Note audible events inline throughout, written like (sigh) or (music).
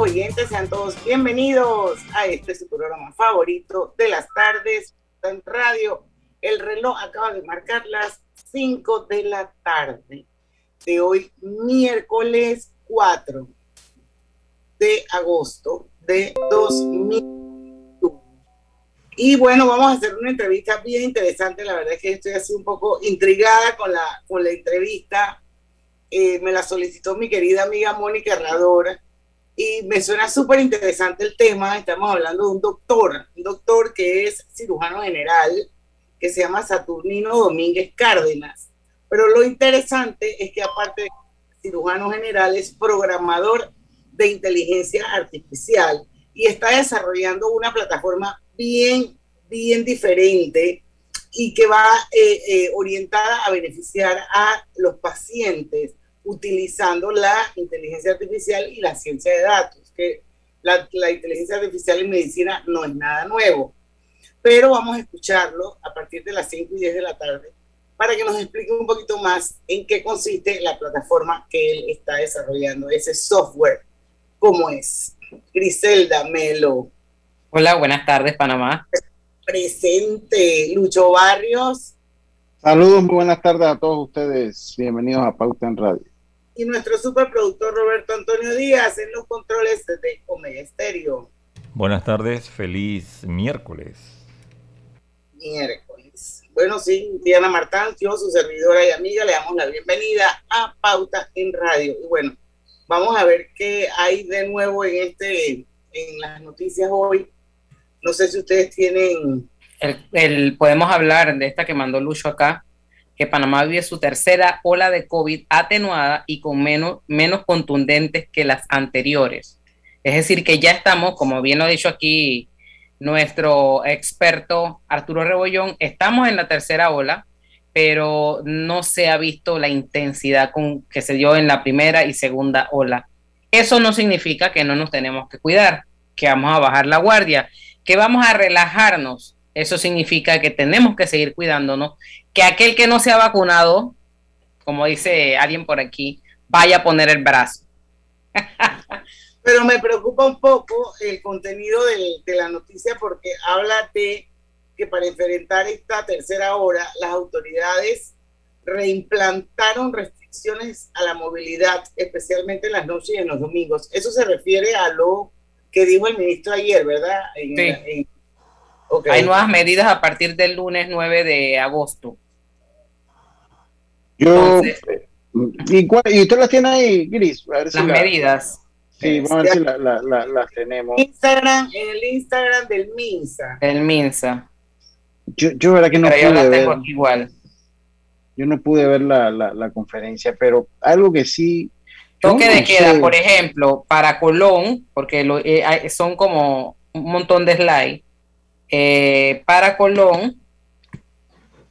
Oyentes, sean todos bienvenidos a este su programa favorito de las tardes en radio. El reloj acaba de marcar las 5 de la tarde de hoy, miércoles 4 de agosto de 2021. Y bueno, vamos a hacer una entrevista bien interesante. La verdad es que estoy así un poco intrigada con la, con la entrevista. Eh, me la solicitó mi querida amiga Mónica Herradora y me suena súper interesante el tema. Estamos hablando de un doctor, un doctor que es cirujano general, que se llama Saturnino Domínguez Cárdenas. Pero lo interesante es que aparte de cirujano general, es programador de inteligencia artificial y está desarrollando una plataforma bien, bien diferente y que va eh, eh, orientada a beneficiar a los pacientes utilizando la inteligencia artificial y la ciencia de datos, que la, la, inteligencia artificial en medicina no es nada nuevo. Pero vamos a escucharlo a partir de las 5 y 10 de la tarde para que nos explique un poquito más en qué consiste la plataforma que él está desarrollando, ese software, cómo es. Griselda Melo. Hola, buenas tardes, Panamá. Presente, Lucho Barrios. Saludos, muy buenas tardes a todos ustedes. Bienvenidos a Pauta en Radio y nuestro superproductor Roberto Antonio Díaz en los controles de Omega Estéreo. Buenas tardes, feliz miércoles. Miércoles. Bueno, sí, Diana Martáncio, su servidora y amiga, le damos la bienvenida a Pauta en Radio. Y bueno, vamos a ver qué hay de nuevo en este, en las noticias hoy. No sé si ustedes tienen. El, el, podemos hablar de esta que mandó Lucho acá, que Panamá vive su tercera ola de COVID atenuada y con menos, menos contundentes que las anteriores. Es decir, que ya estamos, como bien lo ha dicho aquí nuestro experto Arturo Rebollón, estamos en la tercera ola, pero no se ha visto la intensidad con, que se dio en la primera y segunda ola. Eso no significa que no nos tenemos que cuidar, que vamos a bajar la guardia, que vamos a relajarnos. Eso significa que tenemos que seguir cuidándonos que aquel que no se ha vacunado, como dice alguien por aquí, vaya a poner el brazo. (laughs) Pero me preocupa un poco el contenido de, de, la noticia porque habla de que para enfrentar esta tercera hora, las autoridades reimplantaron restricciones a la movilidad, especialmente en las noches y en los domingos. Eso se refiere a lo que dijo el ministro ayer, ¿verdad? En, sí. en, okay. Hay nuevas medidas a partir del lunes 9 de agosto. Yo, ¿y, cuál, ¿y usted las tiene ahí, Gris? A ver si las la, medidas. Sí, vamos a ver si las la, la, la, tenemos. Instagram, en el Instagram del Minsa. El Minsa. Yo, yo verdad que no pero pude yo la ver. tengo igual. Yo no pude ver la, la, la conferencia, pero algo que sí. Toque de queda, sé. por ejemplo, para Colón, porque lo, eh, son como un montón de slides. Eh, para Colón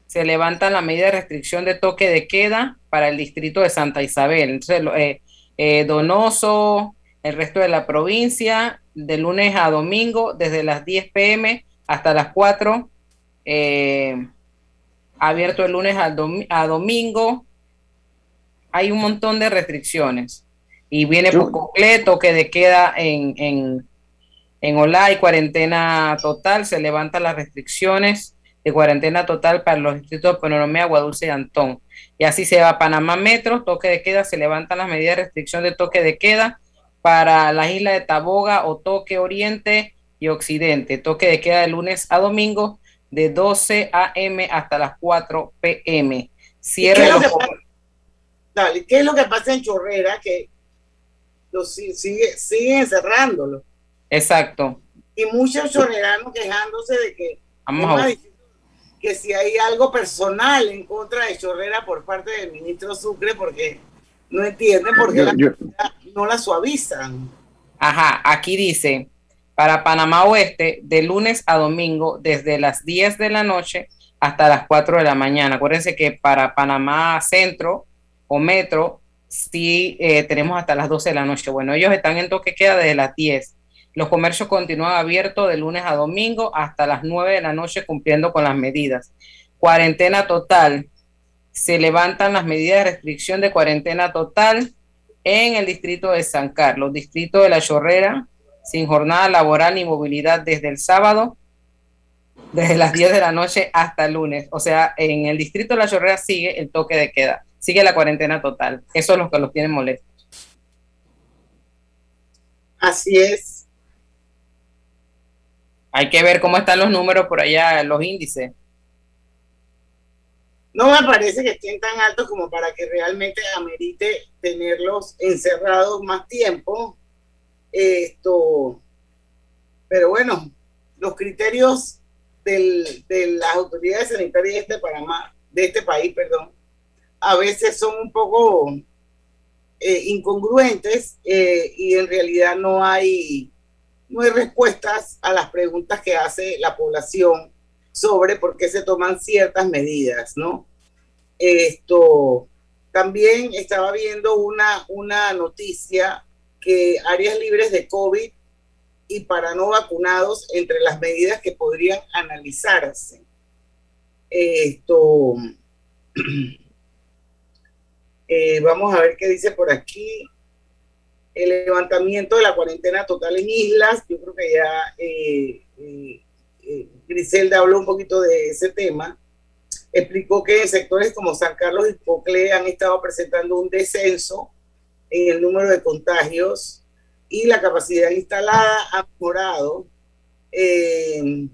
se levanta la medida de restricción de toque de queda para el distrito de Santa Isabel. Entonces, eh, eh, Donoso, el resto de la provincia, de lunes a domingo, desde las 10 pm hasta las 4. eh, abierto el lunes a, dom- a domingo. Hay un montón de restricciones. Y viene Yo- por completo que de queda en, en, en Olay, cuarentena total, se levantan las restricciones de cuarentena total para los distritos de Penonomé, Aguadulce y Antón. Y así se va a Panamá Metro, toque de queda, se levantan las medidas de restricción de toque de queda para las islas de Taboga, Otoque Oriente y Occidente. Toque de queda de lunes a domingo de 12 a.m. hasta las 4 p.m. Cierre ¿Qué es lo los que pasa? Dale, ¿qué es lo que pasa en Chorrera? Que los si- sigue, siguen cerrándolo. Exacto. y muchos chorreranos quejándose de que, Vamos a... que si hay algo personal en contra de Chorrera por parte del ministro Sucre, porque no entienden por qué Yo- la yo- no la suavizan. Ajá, aquí dice, para Panamá Oeste, de lunes a domingo, desde las 10 de la noche hasta las 4 de la mañana. Acuérdense que para Panamá Centro o Metro, sí eh, tenemos hasta las 12 de la noche. Bueno, ellos están en toque queda desde las 10. Los comercios continúan abiertos de lunes a domingo hasta las 9 de la noche cumpliendo con las medidas. Cuarentena total. Se levantan las medidas de restricción de cuarentena total en el distrito de San Carlos, distrito de La Chorrera, sin jornada laboral ni movilidad desde el sábado, desde las 10 de la noche hasta el lunes. O sea, en el distrito de La Chorrera sigue el toque de queda, sigue la cuarentena total. Eso es lo que los tiene molestos. Así es. Hay que ver cómo están los números por allá, los índices. No me parece que estén tan altos como para que realmente amerite tenerlos encerrados más tiempo. Esto, pero bueno, los criterios de las autoridades sanitarias de este Panamá, de este país, perdón, a veces son un poco eh, incongruentes eh, y en realidad no hay no hay respuestas a las preguntas que hace la población sobre por qué se toman ciertas medidas, ¿no? Esto también estaba viendo una, una noticia que áreas libres de COVID y para no vacunados entre las medidas que podrían analizarse. Esto, (clears throat) eh, vamos a ver qué dice por aquí. El levantamiento de la cuarentena total en islas, yo creo que ya eh, eh, eh, Griselda habló un poquito de ese tema. Explicó que sectores como San Carlos y Pocle han estado presentando un descenso en el número de contagios y la capacidad instalada ha mejorado. eh,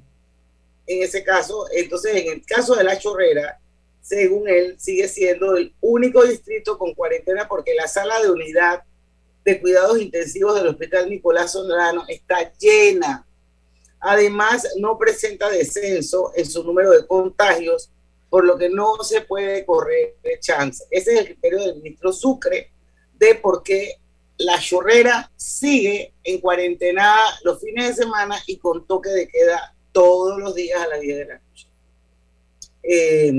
en ese caso, entonces en el caso de La Chorrera, según él, sigue siendo el único distrito con cuarentena porque la sala de unidad de cuidados intensivos del Hospital Nicolás Solano está llena. Además, no presenta descenso en su número de contagios, por lo que no se puede correr de chance. Ese es el criterio del ministro Sucre de por qué la chorrera sigue en cuarentena los fines de semana y con toque de queda todos los días a las 10 de la noche. Eh,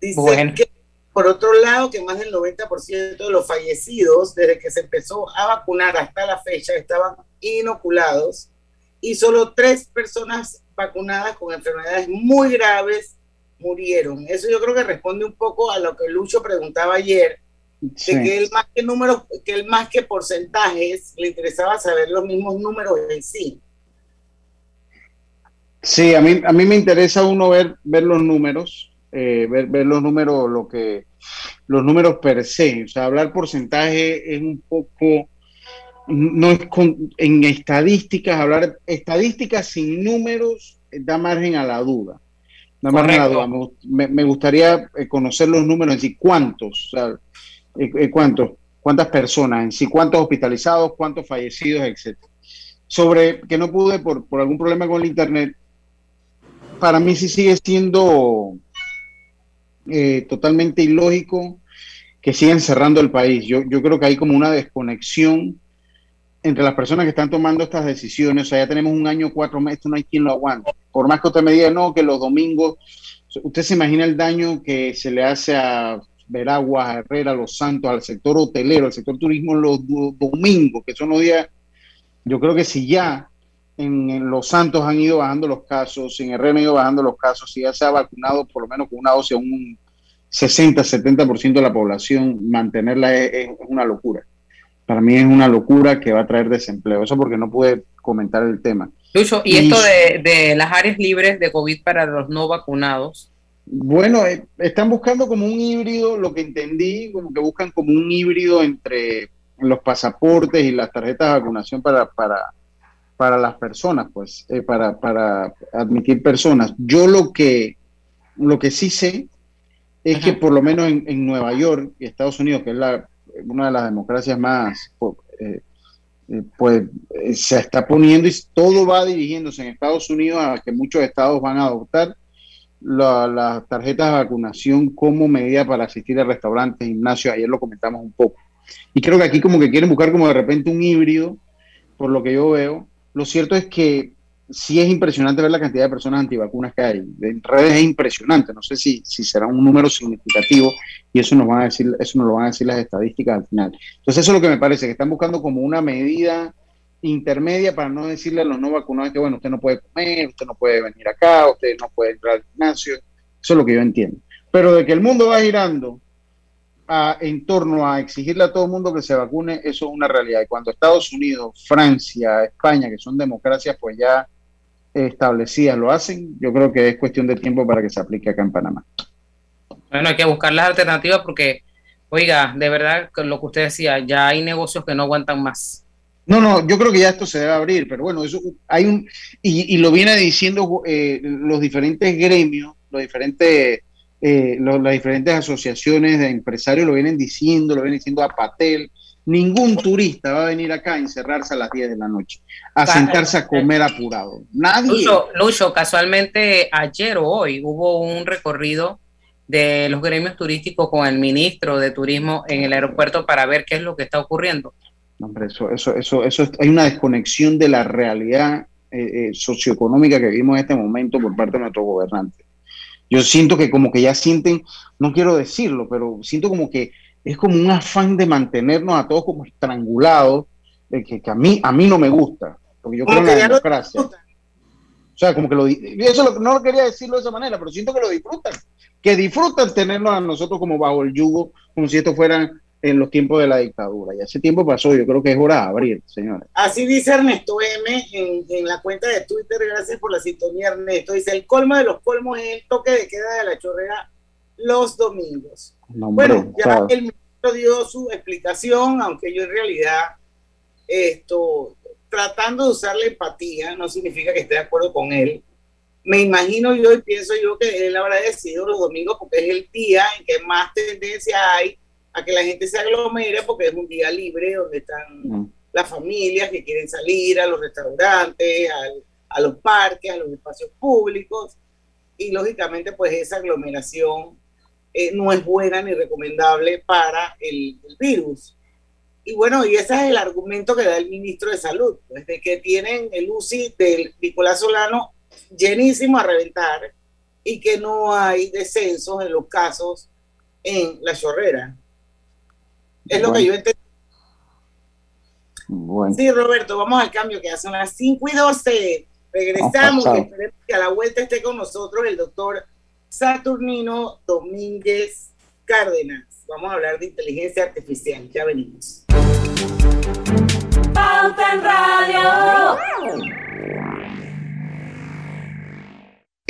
dice Bueno. que, por otro lado, que más del 90% de los fallecidos desde que se empezó a vacunar hasta la fecha estaban inoculados y solo tres personas vacunadas con enfermedades muy graves murieron. Eso yo creo que responde un poco a lo que Lucho preguntaba ayer, Sí. de que él más que números, que él más que porcentajes, le interesaba saber los mismos números en sí. Sí, a mí, a mí me interesa uno ver, ver los números, eh, ver, ver los números, lo que, los números per se. O sea, hablar porcentaje es un poco, no es con- en estadísticas, hablar estadísticas sin números eh, da margen a la duda. Da margen a la duda. Me, gust- me- me gustaría eh, conocer los números en sí, cuántos, o sea, eh, cuántos, cuántas personas en sí, cuántos hospitalizados, cuántos fallecidos, etcétera. Sobre que no pude por, por algún problema con el internet, para mí sí sigue siendo eh, totalmente ilógico que sigan cerrando el país. Yo, yo creo que hay como una desconexión entre las personas que están tomando estas decisiones. O sea, ya tenemos un año, cuatro meses, no hay quien lo aguante. Por más que usted me diga, no, que los domingos, usted se imagina el daño que se le hace a Veraguas, a Herrera, a Los Santos, al sector hotelero, al sector turismo los do- domingos, que son los días, yo creo que si ya en, en Los Santos han ido bajando los casos, en Herrera han ido bajando los casos, si ya se ha vacunado por lo menos con una dosis a un 60-70% de la población, mantenerla es, es una locura. Para mí es una locura que va a traer desempleo. Eso porque no pude comentar el tema. Lucho, y Y- esto de, de las áreas libres de COVID para los no vacunados, Bueno, eh, están buscando como un híbrido, lo que entendí, como que buscan como un híbrido entre los pasaportes y las tarjetas de vacunación para, para, para las personas, pues, eh, para, para admitir personas. Yo lo que, lo que sí sé es Ajá. que por lo menos en, en Nueva York y Estados Unidos, que es la, una de las democracias más eh, eh, pues se está poniendo y todo va dirigiéndose en Estados Unidos a que muchos estados van a adoptar las tarjetas de vacunación como medida para asistir a restaurantes, gimnasios. Ayer lo comentamos un poco. Y creo que aquí como que quieren buscar como de repente un híbrido, por lo que yo veo. Lo cierto es que sí es impresionante ver la cantidad de personas antivacunas que hay. En redes es impresionante. No sé si, si será un número significativo y eso nos van a decir, eso nos lo van a decir las estadísticas al final. Entonces eso es lo que me parece, que están buscando como una medida intermedia para no decirle a los no vacunados que bueno, usted no puede comer, usted no puede venir acá, usted no puede entrar al gimnasio. Eso es lo que yo entiendo. Pero de que el mundo va girando en torno a exigirle a todo el mundo que se vacune, eso es una realidad. Y cuando Estados Unidos, Francia, España, que son democracias, pues ya establecidas lo hacen, yo creo que es cuestión de tiempo para que se aplique acá en Panamá. Bueno, hay que buscar las alternativas porque, oiga, de verdad, lo que usted decía, ya hay negocios que no aguantan más. No, no, yo creo que ya esto se debe abrir, pero bueno, eso hay un, y, lo viene diciendo eh, los diferentes gremios, los diferentes eh, las diferentes asociaciones de empresarios lo vienen diciendo, lo vienen diciendo a Patel. Ningún turista va a venir acá a encerrarse a las 10 de la noche, a sentarse a comer apurado. Nadie. Lucho, casualmente ayer o hoy hubo un recorrido de los gremios turísticos con el ministro de Turismo en el aeropuerto para ver qué es lo que está ocurriendo. Hombre, eso, eso, eso, eso hay una desconexión de la realidad eh, eh, socioeconómica que vivimos en este momento por parte de nuestros gobernantes. Yo siento que como que ya sienten, no quiero decirlo, pero siento como que es como un afán de mantenernos a todos como estrangulados, de que, a, mí, a mí no me gusta, porque yo creo en la democracia. O sea, como que lo, eso no lo quería decirlo de esa manera, pero siento que lo disfrutan, que disfrutan tenernos a nosotros como bajo el yugo, como si esto fueran en los tiempos de la dictadura. Y ese tiempo pasó, yo creo que es hora de abrir, señores. Así dice Ernesto M en, en, la cuenta de Twitter, gracias por la sintonía Ernesto. Dice, el colmo de los colmos es el toque de queda de la chorrera los domingos. bueno, ya el ministro dio su explicación, aunque yo en realidad esto, tratando de usar la empatía, no significa que esté de acuerdo con él. Me imagino yo y pienso yo que él habrá decidido los domingos porque es el día en que más tendencia hay a que la gente se aglomere porque es un día libre donde están mm. las familias que quieren salir a los restaurantes, a los parques, a los espacios públicos y lógicamente pues esa aglomeración eh, no es buena ni recomendable para el, virus. Y bueno, y ese es el argumento que da el ministro de Salud, pues de que tienen el UCI del Nicolás Solano llenísimo a reventar y que no hay descensos en los casos en la chorrera. Es lo que yo entendí. Sí, Roberto, vamos al cambio que ya son las 5 y 12. Regresamos y esperemos que a la vuelta esté con nosotros el doctor Saturnino Domínguez Cárdenas. Vamos a hablar de inteligencia artificial. Ya venimos. Pauta en Radio.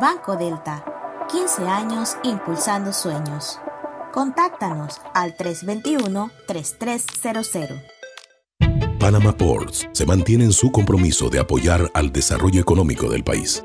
Banco Delta, 15 años impulsando sueños. Contáctanos al 321-3300. Panama Ports se mantiene en su compromiso de apoyar al desarrollo económico del país.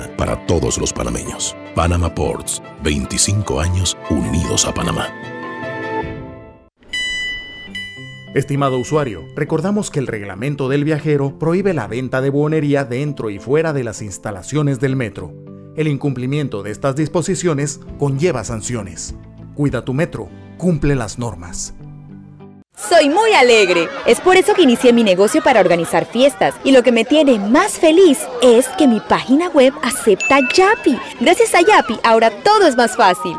para todos los panameños. Panama Ports, 25 años unidos a Panamá. Estimado usuario, recordamos que el reglamento del viajero prohíbe la venta de buonería dentro y fuera de las instalaciones del metro. El incumplimiento de estas disposiciones conlleva sanciones. Cuida tu metro, cumple las normas. Soy muy alegre. Es por eso que inicié mi negocio para organizar fiestas. Y lo que me tiene más feliz es que mi página web acepta Yapi. Gracias a Yapi, ahora todo es más fácil.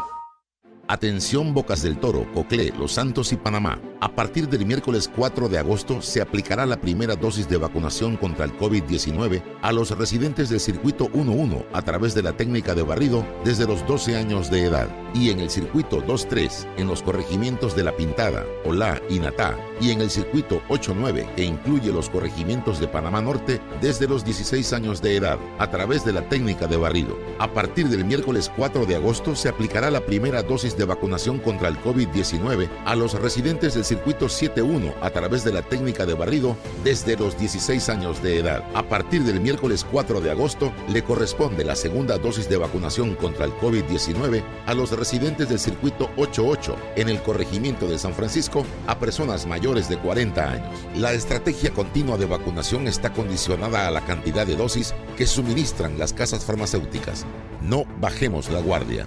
Atención Bocas del Toro, Coclé, Los Santos y Panamá. A partir del miércoles 4 de agosto se aplicará la primera dosis de vacunación contra el COVID-19 a los residentes del circuito 11 a través de la técnica de barrido desde los 12 años de edad y en el circuito 23 en los corregimientos de La Pintada, Olá y Natá y en el circuito 89 que incluye los corregimientos de Panamá Norte desde los 16 años de edad a través de la técnica de barrido. A partir del miércoles 4 de agosto se aplicará la primera dosis de vacunación contra el COVID-19 a los residentes del circuito 71 a través de la técnica de barrido desde los 16 años de edad. A partir del miércoles 4 de agosto le corresponde la segunda dosis de vacunación contra el COVID-19 a los residentes del circuito 88 en el corregimiento de San Francisco a personas mayores de 40 años. La estrategia continua de vacunación está condicionada a la cantidad de dosis que suministran las casas farmacéuticas. No bajemos la guardia.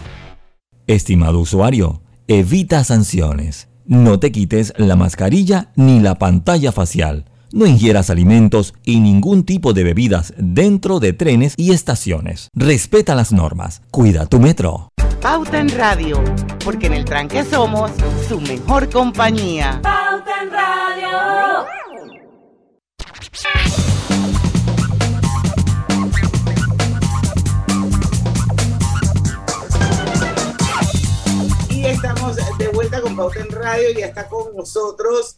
Estimado usuario, evita sanciones. No te quites la mascarilla ni la pantalla facial. No ingieras alimentos y ningún tipo de bebidas dentro de trenes y estaciones. Respeta las normas. Cuida tu metro. Pauta en Radio, porque en el tranque somos su mejor compañía. Pauta en Radio. Pauta en Radio ya está con nosotros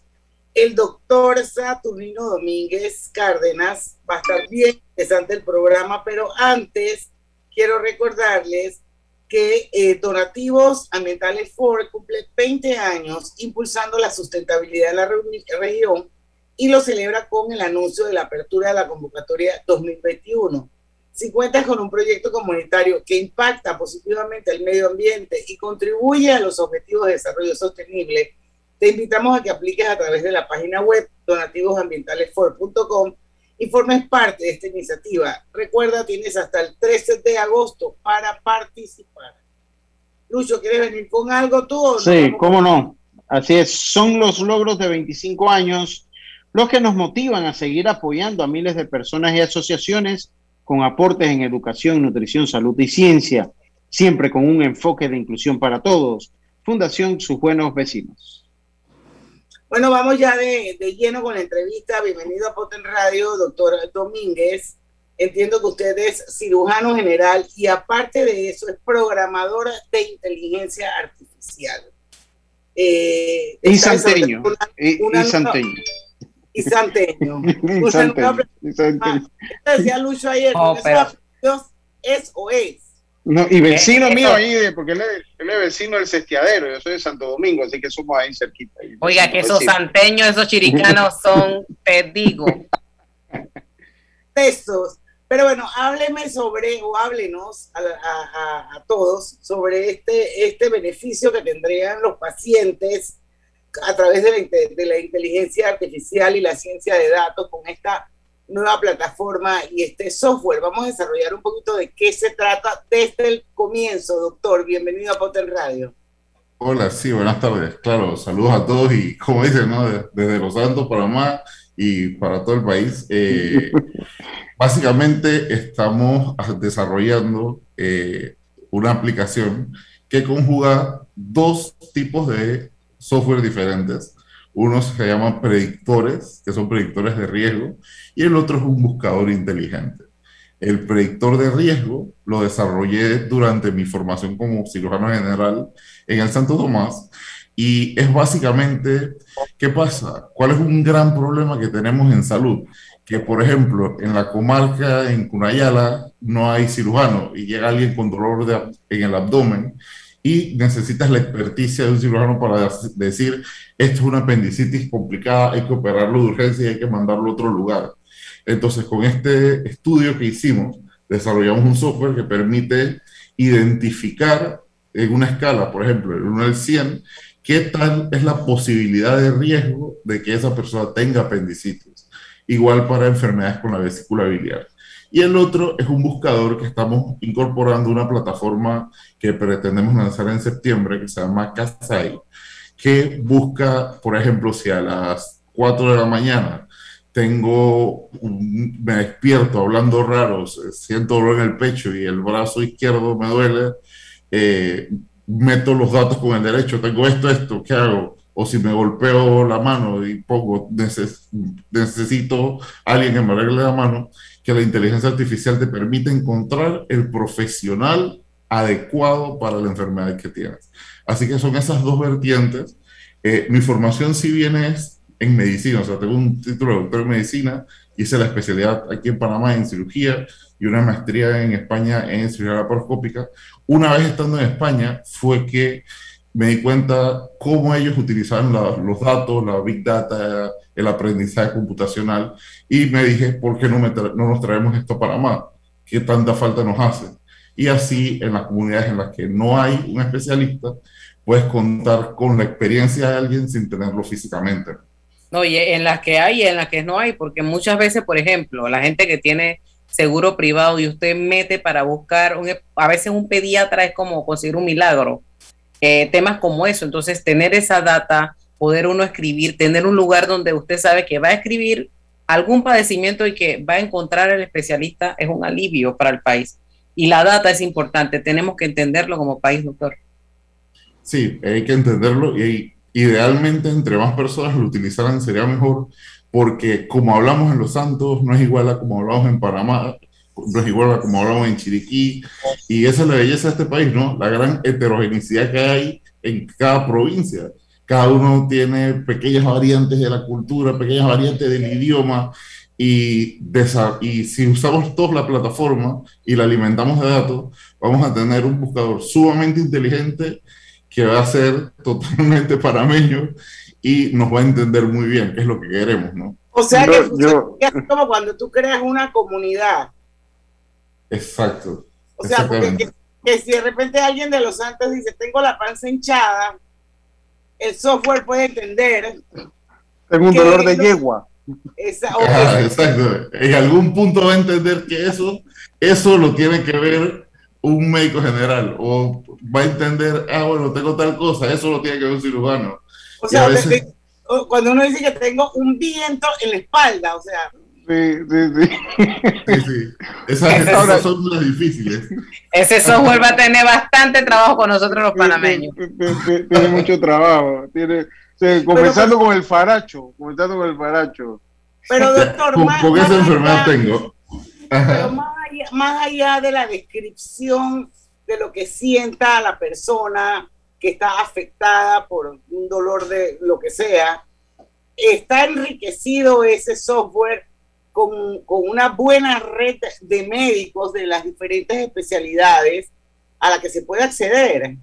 el doctor Saturnino Domínguez Cárdenas. Va a estar bien interesante el programa, pero antes quiero recordarles que eh, Donativos Ambientales Ford cumple 20 años impulsando la sustentabilidad de la región y lo celebra con el anuncio de la apertura de la convocatoria 2021. Si cuentas con un proyecto comunitario que impacta positivamente al medio ambiente y contribuye a los objetivos de desarrollo sostenible, te invitamos a que apliques a través de la página web donativosambientalesfor.com y formes parte de esta iniciativa. Recuerda, tienes hasta el 13 de agosto para participar. Lucho, ¿quieres venir con algo tú? O no? Sí, cómo no. Así es, son los logros de 25 años los que nos motivan a seguir apoyando a miles de personas y asociaciones con aportes en educación, nutrición, salud y ciencia, siempre con un enfoque de inclusión para todos. Fundación Sus Buenos Vecinos. Bueno, vamos ya de, de lleno con la entrevista. Bienvenido a Poten Radio, doctor Domínguez. Entiendo que usted es cirujano general y aparte de eso es programador de inteligencia artificial. Eh, Y santeño. Y, una y nueva- santeño. nueva- y santeño. Ah, decía Lucho ayer, Oh, pero- ¿es o es? No, y vecino Eh, mío eso- ahí, de- porque él es, él es vecino del Cestiadero, yo soy de Santo Domingo, así que somos ahí cerquita. ahí. Oiga, que esos Vecinos. santeños, esos chiricanos (laughs) son, te digo. textos. Pero bueno, hábleme sobre, o háblenos a, a- a- a todos sobre este, este beneficio que tendrían los pacientes a través de la, de la inteligencia artificial y la ciencia de datos con esta nueva plataforma y este software. Vamos a desarrollar un poquito de qué se trata desde el comienzo, doctor. Bienvenido a Potter Radio. Hola, sí, buenas tardes. Claro, saludos a todos y (laughs) como dicen, ¿no? De- Desde Los Santos, Panamá y para todo el país. Eh, (laughs) básicamente estamos desarrollando eh, una aplicación que conjuga dos tipos de software diferentes. Unos se llaman predictores, que son predictores de riesgo, y el otro es un buscador inteligente. El predictor de riesgo lo desarrollé durante mi formación como cirujano general en el Santo Tomás y es básicamente, ¿qué pasa? ¿Cuál es un gran problema que tenemos en salud? Que, por ejemplo, en la comarca, en Cunayala, no hay cirujano y llega alguien con dolor de en el abdomen y necesitas la experticia de un cirujano para decir, esto es una apendicitis complicada, hay que operarlo de urgencia y hay que mandarlo a otro lugar. Entonces, con este estudio que hicimos, desarrollamos un software que permite identificar en una escala, por ejemplo, el 1 al 100, qué tal es la posibilidad de riesgo de que esa persona tenga apendicitis. Igual para enfermedades con la vesícula biliar. Y el otro es un buscador que estamos incorporando una plataforma que pretendemos lanzar en septiembre que se llama Kasai, que busca, por ejemplo, si a las 4 de la mañana tengo, me despierto hablando raro, siento dolor en el pecho y el brazo izquierdo me duele, eh, meto los datos con el derecho, tengo esto, esto, ¿qué hago? O si me golpeo la mano y pongo, necesito alguien que me arregle la mano, que la inteligencia artificial te permite encontrar el profesional adecuado para la enfermedad que tienes. Así que son esas dos vertientes. Eh, mi formación si bien es en medicina, o sea, tengo un título de doctor en medicina, hice la especialidad aquí en Panamá en cirugía y una maestría en España en cirugía laparoscópica. Una vez estando en España fue que me di cuenta cómo ellos utilizaban los datos, la big data, el aprendizaje computacional y me dije, ¿por qué no, no nos traemos esto para más? ¿Qué tanta falta nos hace? Y así en las comunidades en las que no hay un especialista, puedes contar con la experiencia de alguien sin tenerlo físicamente. No, y en las que hay y en las que no hay, porque muchas veces, por ejemplo, la gente que tiene seguro privado y usted mete para buscar, un, a veces un pediatra es como conseguir un milagro, eh, temas como eso, entonces tener esa data poder uno escribir, tener un lugar donde usted sabe que va a escribir algún padecimiento y que va a encontrar el especialista es un alivio para el país. Y la data es importante, tenemos que entenderlo como país, doctor. Sí, hay que entenderlo y idealmente entre más personas lo utilizaran sería mejor porque como hablamos en Los Santos no es igual a como hablamos en Panamá, no es igual a como hablamos en Chiriquí y esa es la belleza de este país, ¿no? La gran heterogeneidad que hay en cada provincia cada uno tiene pequeñas variantes de la cultura, pequeñas variantes del idioma, y, y si usamos toda la plataforma y la alimentamos de datos, vamos a tener un buscador sumamente inteligente que va a ser totalmente parameño y nos va a entender muy bien qué es lo que queremos, ¿no? O sea que es como cuando tú creas una comunidad. Exacto. O sea, porque que, si de repente alguien de los santos dice, tengo la panza hinchada, el software puede entender. Tengo un dolor de yegua. (laughs) exacto. En algún punto va a entender que eso, eso lo tiene que ver un médico general. O va a entender, ah, bueno, tengo tal cosa, eso lo tiene que ver un cirujano. O sea, cuando uno dice que tengo un viento en la espalda, o sea. Sí, sí, sí. sí, (laughs) Esas, son las difíciles. Ese software va a tener bastante trabajo con nosotros los panameños. Tiene, mucho trabajo. Tiene, comenzando con el faracho. Comenzando con el faracho. Pero doctor, más, esa enfermedad tengo. Pero más allá, más allá de la descripción de lo que sienta la persona que está afectada por un dolor de lo que sea, está enriquecido ese software con, una buena red de médicos de las diferentes especialidades a la que se puede acceder.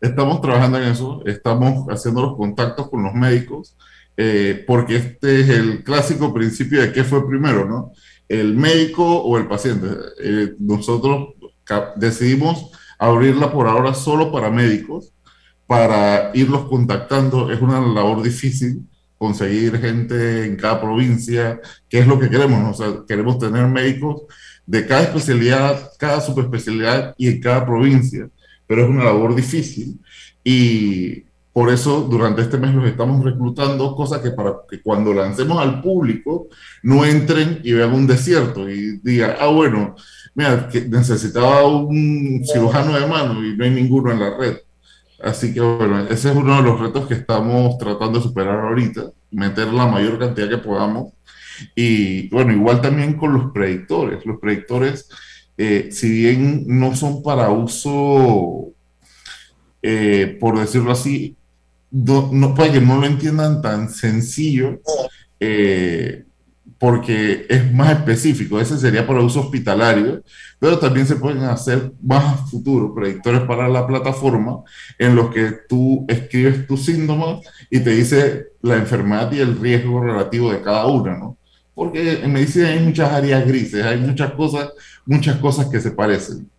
Estamos trabajando en eso, estamos haciendo los contactos con los médicos, eh, porque este es el clásico principio de qué fue primero, ¿no? El médico o el paciente. Eh, nosotros decidimos abrirla por ahora solo para médicos, para irlos contactando. Es una labor difícil, conseguir gente en cada provincia, que es lo que queremos, queremos tener médicos de cada especialidad, cada subespecialidad y en cada provincia, pero es una labor difícil y por eso durante este mes los estamos reclutando, cosas que para que cuando lancemos al público no entren y vean un desierto y digan, ah, bueno, mira, que necesitaba un cirujano de mano y no hay ninguno en la red. Así que bueno, ese es uno de los retos que estamos tratando de superar ahorita, meter la mayor cantidad que podamos. Y bueno, igual también con los predictores. Los predictores, eh, si bien no son para uso, eh, por decirlo así, no, para que no lo entiendan tan sencillo, eh, porque es más específico. Ese sería para uso hospitalario, pero también se pueden hacer más a futuro predictores para la plataforma en los que tú escribes tus síntomas y te dice la enfermedad y el riesgo relativo de cada una, ¿no? Porque en medicina hay muchas áreas grises, hay muchas cosas, muchas cosas que se parecen.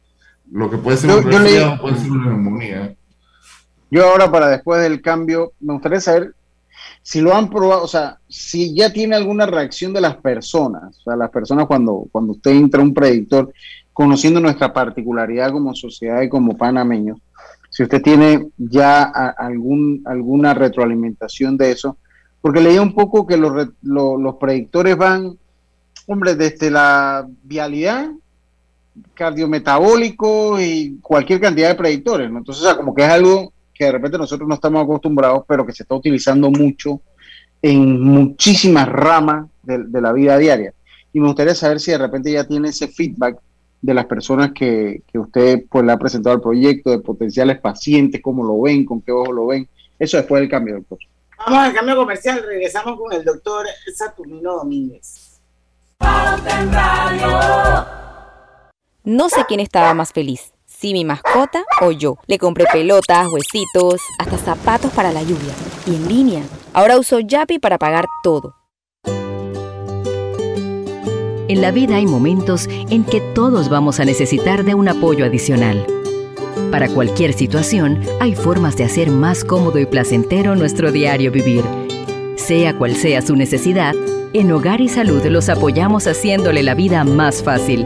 Lo que puede ser un resfriado puede ser una neumonía. Yo ahora para después del cambio, me gustaría saber si lo han probado, o sea, si ya tiene alguna reacción de las personas, o sea, las personas cuando, cuando usted entra a un predictor, conociendo nuestra particularidad como sociedad y como panameños, si usted tiene ya algún, alguna retroalimentación de eso, porque leía un poco que los, los predictores van, hombre, desde la vialidad, cardiometabólico y cualquier cantidad de predictores, ¿no? Entonces, o sea, como que es algo que de repente nosotros no estamos acostumbrados, pero que se está utilizando mucho en muchísimas ramas de, la vida diaria. Y me gustaría saber si de repente ya tiene ese feedback de las personas que, usted pues, le ha presentado al proyecto, de potenciales pacientes, cómo lo ven, con qué ojo lo ven. Eso después del cambio, doctor. Vamos al cambio comercial, regresamos con el doctor Saturnino Domínguez. No sé quién estaba más feliz si mi mascota o yo. Le compré pelotas, huesitos, hasta zapatos para la lluvia. Y en línea. Ahora uso Yapi para pagar todo. En la vida hay momentos en que todos vamos a necesitar de un apoyo adicional. Para cualquier situación, hay formas de hacer más cómodo y placentero nuestro diario vivir. Sea cual sea su necesidad, en Hogar y Salud los apoyamos haciéndole la vida más fácil,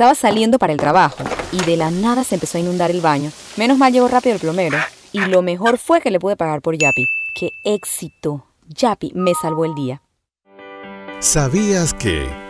Estaba saliendo para el trabajo y de la nada se empezó a inundar el baño. Menos mal llegó rápido el plomero. Y lo mejor fue que le pude pagar por Yapi. ¡Qué éxito! Yapi me salvó el día. ¿Sabías que...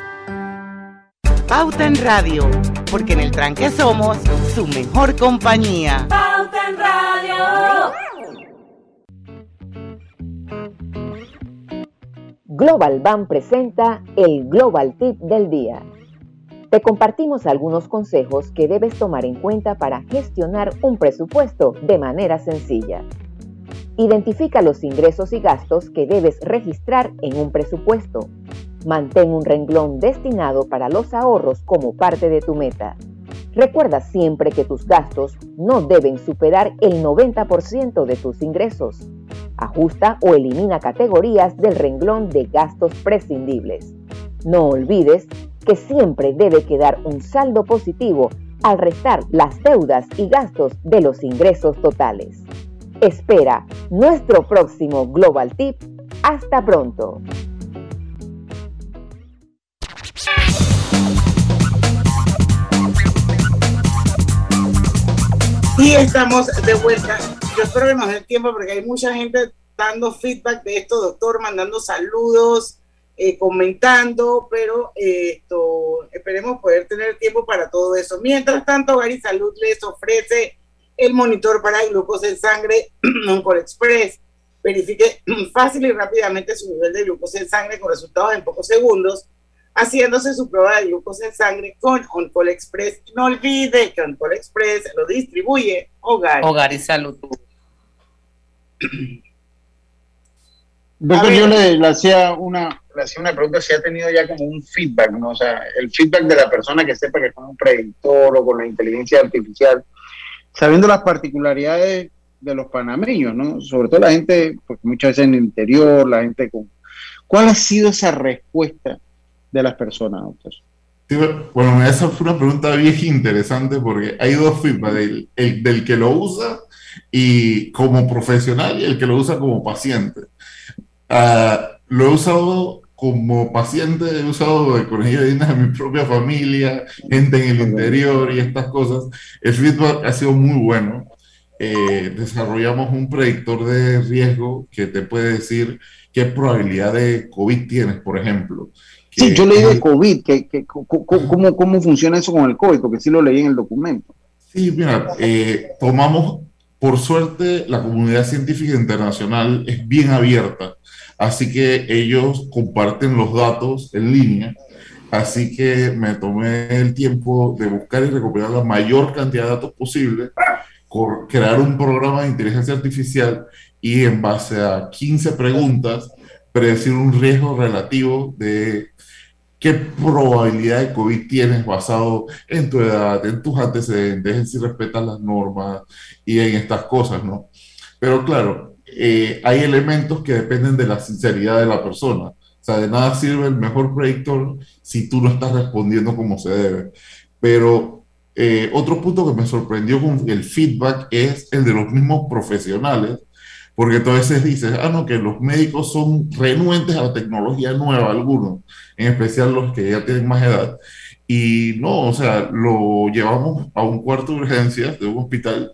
Pauta en Radio, porque en el tranque somos su mejor compañía. Pauta en Radio. Global Bank presenta el Global Tip del día. Te compartimos algunos consejos que debes tomar en cuenta para gestionar un presupuesto de manera sencilla. Identifica los ingresos y gastos que debes registrar en un presupuesto Mantén un renglón destinado para los ahorros como parte de tu meta. Recuerda siempre que tus gastos no deben superar el 90% de tus ingresos. Ajusta o elimina categorías del renglón de gastos prescindibles. No olvides que siempre debe quedar un saldo positivo al restar las deudas y gastos de los ingresos totales. Espera nuestro próximo Global Tip. Hasta pronto. Y estamos de vuelta yo espero que nos dé tiempo porque hay mucha gente dando feedback de esto, doctor, mandando saludos, eh, comentando, pero eh, esto, esperemos poder tener tiempo para todo eso. Mientras tanto, Gary Salud les ofrece el monitor para glucosa en sangre (clears throat) Oncol Express. Verifique (clears throat) fácil y rápidamente su nivel de glucosa en sangre con resultados en pocos segundos, haciéndose su prueba de glucosa en sangre con Oncol Express. No olvide que Oncol Express lo distribuye Hogar. Hogar y Salud. Doctor, yo le, le hacía una, le hacía una pregunta si ha tenido ya como un feedback, ¿no? O sea, el feedback de la persona que sepa que con un predictor o con la inteligencia artificial, sabiendo las particularidades de los panameños, ¿no? Sobre todo la gente, porque muchas veces en el interior, la gente con... ¿Cuál ha sido esa respuesta de las personas, doctor? Sí, bueno, esa fue una pregunta bien interesante porque hay dos feedback, del, el, del que lo usa y como profesional y el que lo usa como paciente. Uh, lo he usado como paciente, he usado de conejillo de indias en mi propia familia, gente en el interior y estas cosas. El feedback ha sido muy bueno. Eh, desarrollamos un predictor de riesgo que te puede decir qué probabilidad de COVID tienes, por ejemplo. Sí, yo leí de COVID, que, que, cómo, ¿cómo funciona eso con el COVID? Porque sí lo leí en el documento. Sí, mira, eh, tomamos, por suerte, la comunidad científica internacional es bien abierta Así que ellos comparten los datos en línea. Así que me tomé el tiempo de buscar y recopilar la mayor cantidad de datos posible, crear un programa de inteligencia artificial y en base a 15 preguntas, predecir un riesgo relativo de qué probabilidad de COVID tienes basado en tu edad, en tus antecedentes, en si respetas las normas y en estas cosas, ¿no? Pero claro, eh, hay elementos que dependen de la sinceridad de la persona. O sea, de nada sirve el mejor predictor si tú no estás respondiendo como se debe. Pero eh, otro punto que me sorprendió con el feedback es el de los mismos profesionales, porque veces dices, ah, no, que los médicos son renuentes a la tecnología nueva, algunos, en especial los que ya tienen más edad. Y no, o sea, lo llevamos a un cuarto de urgencias de un hospital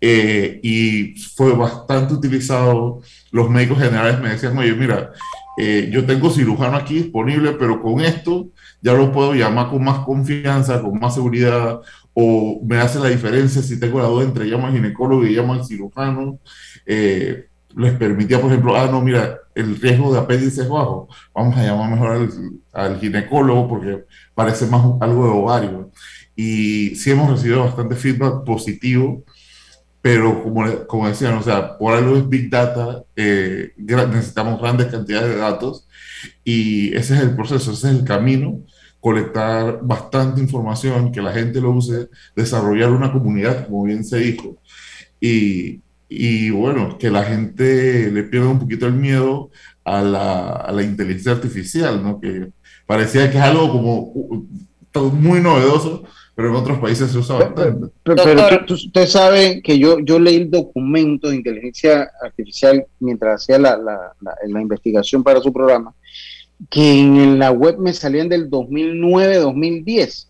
eh, y fue bastante utilizado. Los médicos generales me decían, oye, mira, eh, yo tengo cirujano aquí disponible, pero con esto ya lo puedo llamar con más confianza, con más seguridad, o me hace la diferencia si tengo la duda entre llamo al ginecólogo y llamo al cirujano. Eh, les permitía, por ejemplo, ah, no, mira, el riesgo de apéndice es bajo, vamos a llamar mejor al, al ginecólogo porque parece más algo de ovario. Y sí hemos recibido bastante feedback positivo pero como, como decían, o sea, por algo es Big Data, eh, necesitamos grandes cantidades de datos y ese es el proceso, ese es el camino, colectar bastante información, que la gente lo use, desarrollar una comunidad, como bien se dijo, y, y bueno, que la gente le pierda un poquito el miedo a la, a la inteligencia artificial, ¿no? Que parecía que es algo como muy novedoso, pero en otros países se usa bastante. Pero, usted sabe que yo, yo leí el documento de inteligencia artificial mientras hacía la, la, la, investigación para su programa, que en la web me salían del 2009-2010.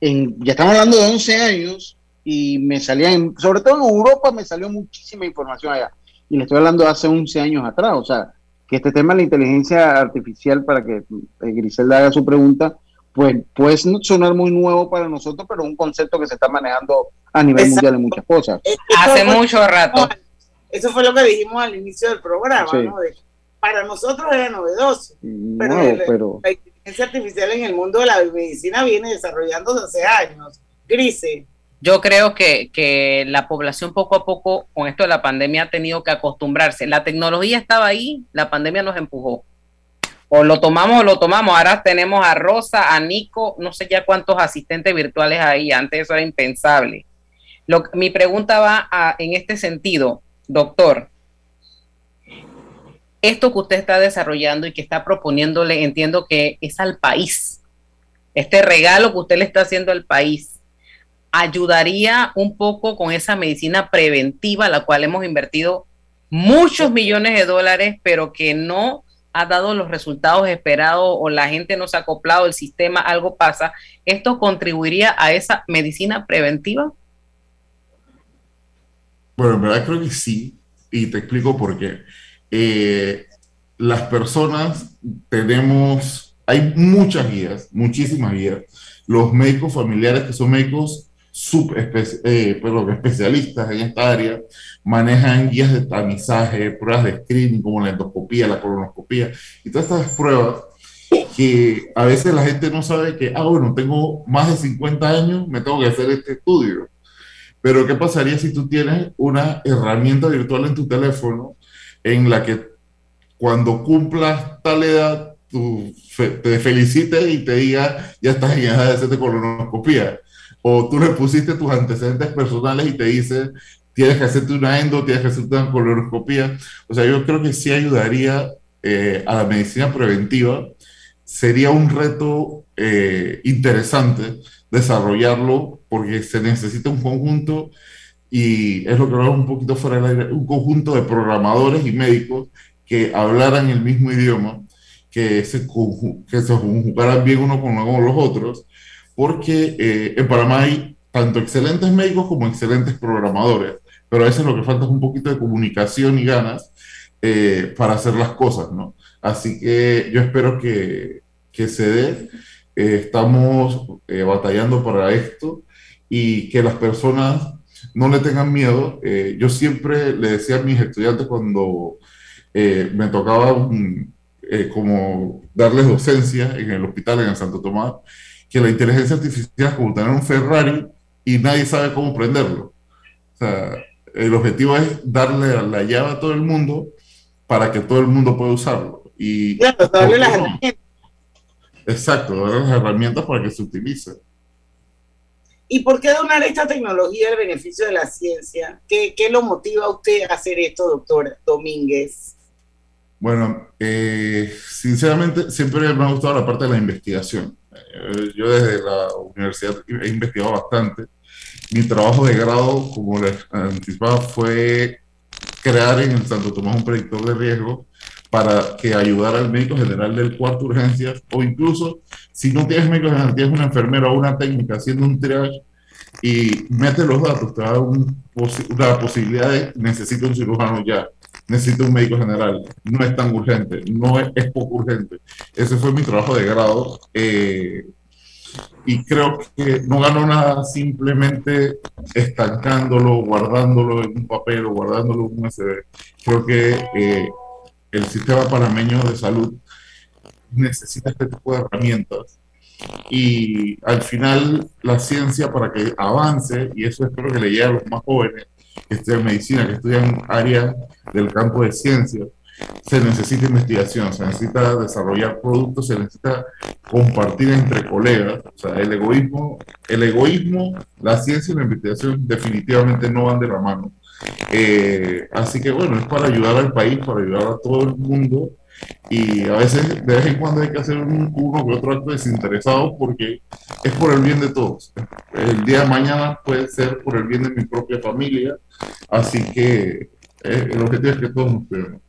Ya estamos hablando de 11 años y me salían, sobre todo en Europa, me salió muchísima información allá. Y le estoy hablando de hace 11 años atrás. O sea, que este tema de la inteligencia artificial, para que eh, Griselda haga su pregunta, pues puede sonar muy nuevo para nosotros, pero un concepto que se está manejando a nivel mundial en muchas cosas. Hace mucho rato. Eso fue lo que dijimos al inicio del programa, ¿no? para nosotros era novedoso, pero, la inteligencia artificial en el mundo de la medicina viene desarrollándose hace años. Grise. Yo creo que, que la población poco a poco con esto de la pandemia ha tenido que acostumbrarse. La tecnología estaba ahí, la pandemia nos empujó o lo tomamos o lo tomamos. Ahora tenemos a Rosa, a Nico, no sé ya cuántos asistentes virtuales hay, antes eso era impensable. Lo, mi pregunta va en este sentido, doctor. Esto que usted está desarrollando y que está proponiéndole, entiendo que es al país. Este regalo que usted le está haciendo al país ayudaría un poco con esa medicina preventiva, la cual hemos invertido muchos millones de dólares, pero que no ha dado los resultados esperados o la gente no se ha acoplado, el sistema, algo pasa, ¿esto contribuiría a esa medicina preventiva? Bueno, en verdad creo que sí, y te explico por qué. Eh, las personas tenemos, hay muchas guías, muchísimas guías. Los médicos familiares, que son médicos eh, especialistas en esta área, manejan guías de tamizaje, pruebas de screening como la endoscopía, la colonoscopía y todas estas pruebas que a veces la gente no sabe que, ah, bueno, tengo más de 50 años, me tengo que hacer este estudio. Pero ¿qué pasaría si tú tienes una herramienta virtual en tu teléfono en la que cuando cumplas tal edad, te felicites y te diga, ya estás en edad de hacerte colonoscopía? O tú le pusiste tus antecedentes personales y te dice, tienes que hacerte una endo, tienes que hacerte una colonoscopía. O sea, yo creo que sí ayudaría eh, a la medicina preventiva. Sería un reto eh, interesante desarrollarlo porque se necesita un conjunto y es lo que hablamos un poquito fuera del aire, un conjunto de programadores y médicos que hablaran el mismo idioma, que se, que se conjugaran bien uno con los otros, porque eh, en Panamá hay tanto excelentes médicos como excelentes programadores, pero a veces lo que falta es un poquito de comunicación y ganas eh, para hacer las cosas, ¿no? Así que yo espero que, que se dé. Eh, estamos batallando para esto y que las personas no le tengan miedo. yo siempre le decía a mis estudiantes cuando me tocaba como darles docencia en el hospital en el Santo Tomás, que la inteligencia artificial es como tener un Ferrari y nadie sabe cómo prenderlo. O sea, el objetivo es darle la llave a todo el mundo para que todo el mundo pueda usarlo. Y claro, darle las herramientas. Exacto, darle las herramientas para que se utilice. ¿Y por qué donar esta tecnología al beneficio de la ciencia? ¿Qué, qué lo motiva a usted a hacer esto, doctor Domínguez? Bueno, eh, sinceramente siempre me ha gustado la parte de la investigación. Eh, yo desde la universidad he investigado bastante. Mi trabajo de grado, como les anticipaba, fue crear en el Santo Tomás un predictor de riesgo para que ayudara al médico general del cuarto de urgencias o incluso si no tienes médico general, tienes una enfermera o una técnica haciendo un triage y mete los datos, te da una posibilidad de necesito un cirujano ya necesito un médico general, no es tan urgente, no es, poco urgente. Ese fue mi trabajo de grado eh, y creo que no ganó nada simplemente estancándolo, guardándolo en un papel o guardándolo en un USB. Creo que eh, el sistema panameño de salud necesita este tipo de herramientas y al final la ciencia para que avance, y eso espero que le llegue a los más jóvenes, que estudian medicina, que estudian áreas del campo de ciencias, se necesita investigación, se necesita desarrollar productos, se necesita compartir entre colegas. O sea, el egoísmo, el egoísmo, la ciencia y la investigación definitivamente no van de la mano. Eh, así que bueno, es para ayudar al país, para ayudar a todo el mundo y a veces de vez en cuando hay que hacer un, uno que otro acto desinteresado porque es por el bien de todos. El día de mañana puede ser por el bien de mi propia familia, así que eh, el objetivo es que todos nos cuidemos.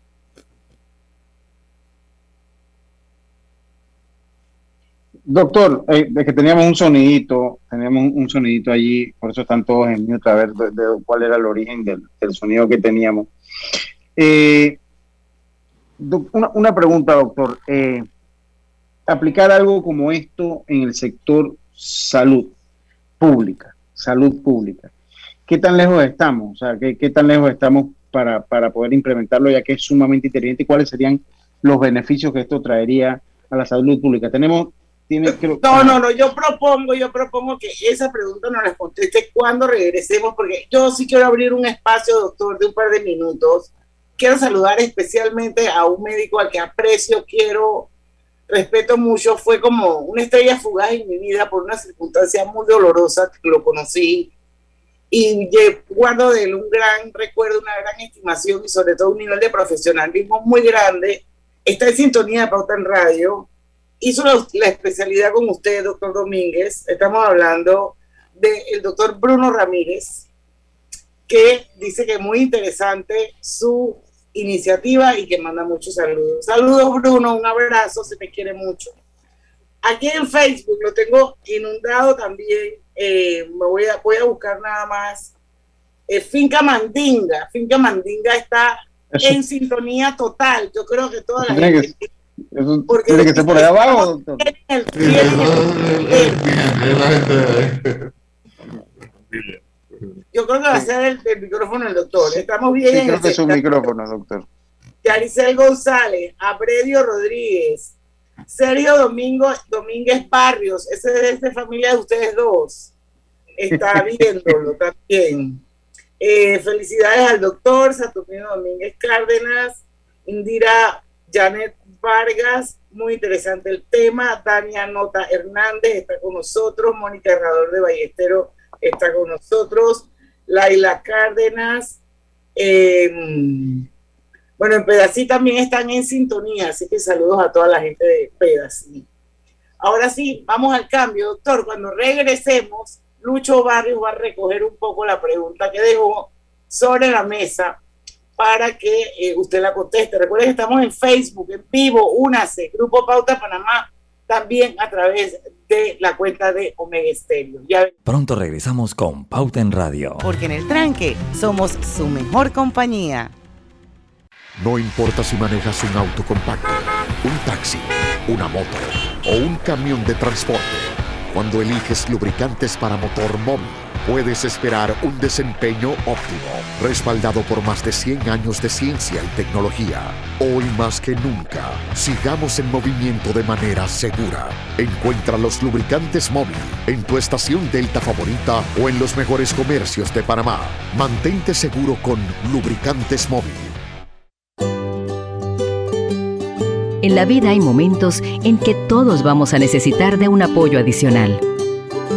Doctor, eh, de que teníamos un sonidito, teníamos un, sonidito allí, por eso están todos en mute a ver de, cuál era el origen del, del sonido que teníamos. Eh, una, pregunta, doctor. Eh, aplicar algo como esto en el sector salud pública, salud pública. ¿Qué tan lejos estamos? O sea, ¿qué, tan lejos estamos para, poder implementarlo ya que es sumamente inteligente y cuáles serían los beneficios que esto traería a la salud pública? Tenemos... Tiene, no, no, no, yo propongo, yo propongo que esa pregunta nos la conteste cuando regresemos, porque yo sí quiero abrir un espacio, doctor, de un par de minutos quiero saludar especialmente a un médico al que aprecio, quiero, respeto mucho. Fue como una estrella fugaz en mi vida por una circunstancia muy dolorosa que lo conocí y guardo de él un gran recuerdo, una gran estimación y sobre todo un nivel de profesionalismo muy grande. Está en sintonía de Pauta en Radio. Hizo la, especialidad con usted, doctor Domínguez. Estamos hablando del doctor Bruno Ramírez, que dice que es muy interesante su iniciativa y que manda muchos saludos. Saludos Bruno, un abrazo, se me quiere mucho. Aquí en Facebook lo tengo inundado también, eh, me voy a, voy a buscar nada más Eh, Finca Mandinga, Finca Mandinga está en sintonía total. Yo creo que toda la gente... tiene que ser por allá abajo, doctor. Yo creo que va a ser el, micrófono del doctor. Estamos bien. Sí, creo que es un micrófono, doctor. Yaricel González, Abredio Rodríguez, Sergio Domingo, Domínguez Barrios, ese es de familia de ustedes dos. Está (laughs) viéndolo también. Eh, felicidades al doctor Saturnino Domínguez Cárdenas, Indira Janet Vargas, muy interesante el tema. Dania Nota Hernández está con nosotros, Mónica Herrador de Ballestero está con nosotros, Laila Cárdenas. Em, bueno, en Pedací también están en sintonía, así que saludos a toda la gente de Pedací. Ahora sí, vamos al cambio, doctor. Cuando regresemos, Lucho Barrios va a recoger un poco la pregunta que dejó sobre la mesa para que eh, usted la conteste. Recuerden que estamos en Facebook, en vivo, únase, Grupo Pauta Panamá, también a través de la cuenta de Omega Stereo. Ya... Pronto regresamos con Pauta en Radio. Porque en el tranque somos su mejor compañía. No importa si manejas un auto compacto, un taxi, una moto o un camión de transporte. Cuando eliges lubricantes para motor móvil, puedes esperar un desempeño óptimo, respaldado por más de 100 años de ciencia y tecnología. Hoy más que nunca, sigamos en movimiento de manera segura. Encuentra los lubricantes móvil en tu estación Delta favorita o en los mejores comercios de Panamá. Mantente seguro con lubricantes móvil. En la vida hay momentos en que todos vamos a necesitar de un apoyo adicional.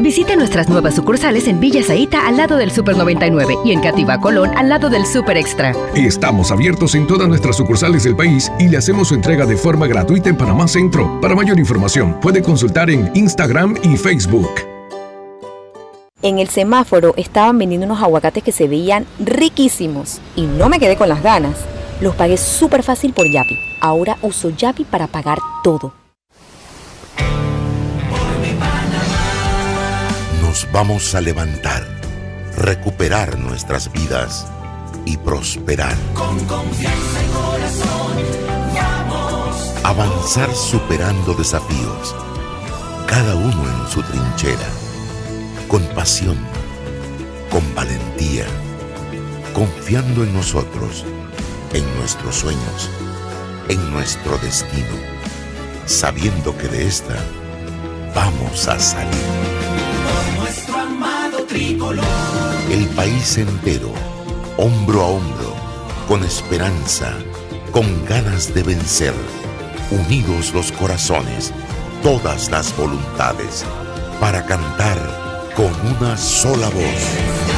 Visite nuestras nuevas sucursales en Villa Zaita al lado del Super 99 y en Cativa Colón al lado del Super Extra. Estamos abiertos en todas nuestras sucursales del país y le hacemos su entrega de forma gratuita en Panamá Centro. Para mayor información, puede consultar en Instagram y Facebook. En el semáforo estaban vendiendo unos aguacates que se veían riquísimos y no me quedé con las ganas. Los pagué súper fácil por Yapi. Ahora uso Yapi para pagar todo. Vamos a levantar, recuperar nuestras vidas y prosperar. Con confianza y corazón, vamos. Avanzar superando desafíos, cada uno en su trinchera, con pasión, con valentía, confiando en nosotros, en nuestros sueños, en nuestro destino, sabiendo que de esta vamos a salir. El país entero, hombro a hombro, con esperanza, con ganas de vencer, unidos los corazones, todas las voluntades, para cantar con una sola voz.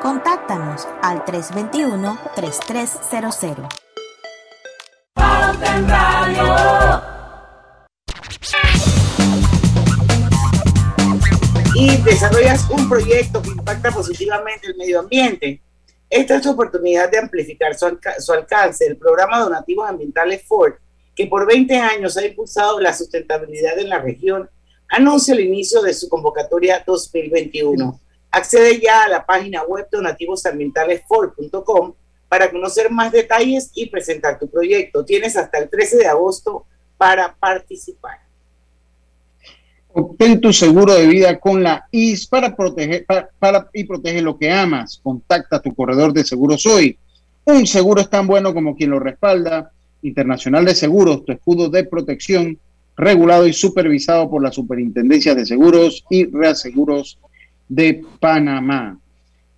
Contáctanos al 321-3300. Pauta en Radio. y desarrollas un proyecto que impacta positivamente el medio ambiente. Esta es tu oportunidad de amplificar su, su alcance. El programa Donativos Ambientales Ford, que por 20 años ha impulsado la sustentabilidad en la región, anuncia el inicio de su convocatoria 2021. Accede ya a la página web donativosambientalesford.com para conocer más detalles y presentar tu proyecto. Tienes hasta el 13 de agosto para participar. Obtén tu seguro de vida con la IS para proteger y protege lo que amas. Contacta tu corredor de seguros hoy. Un seguro es tan bueno como quien lo respalda. Internacional de Seguros, tu escudo de protección, regulado y supervisado por la Superintendencia de Seguros y Reaseguros de Panamá.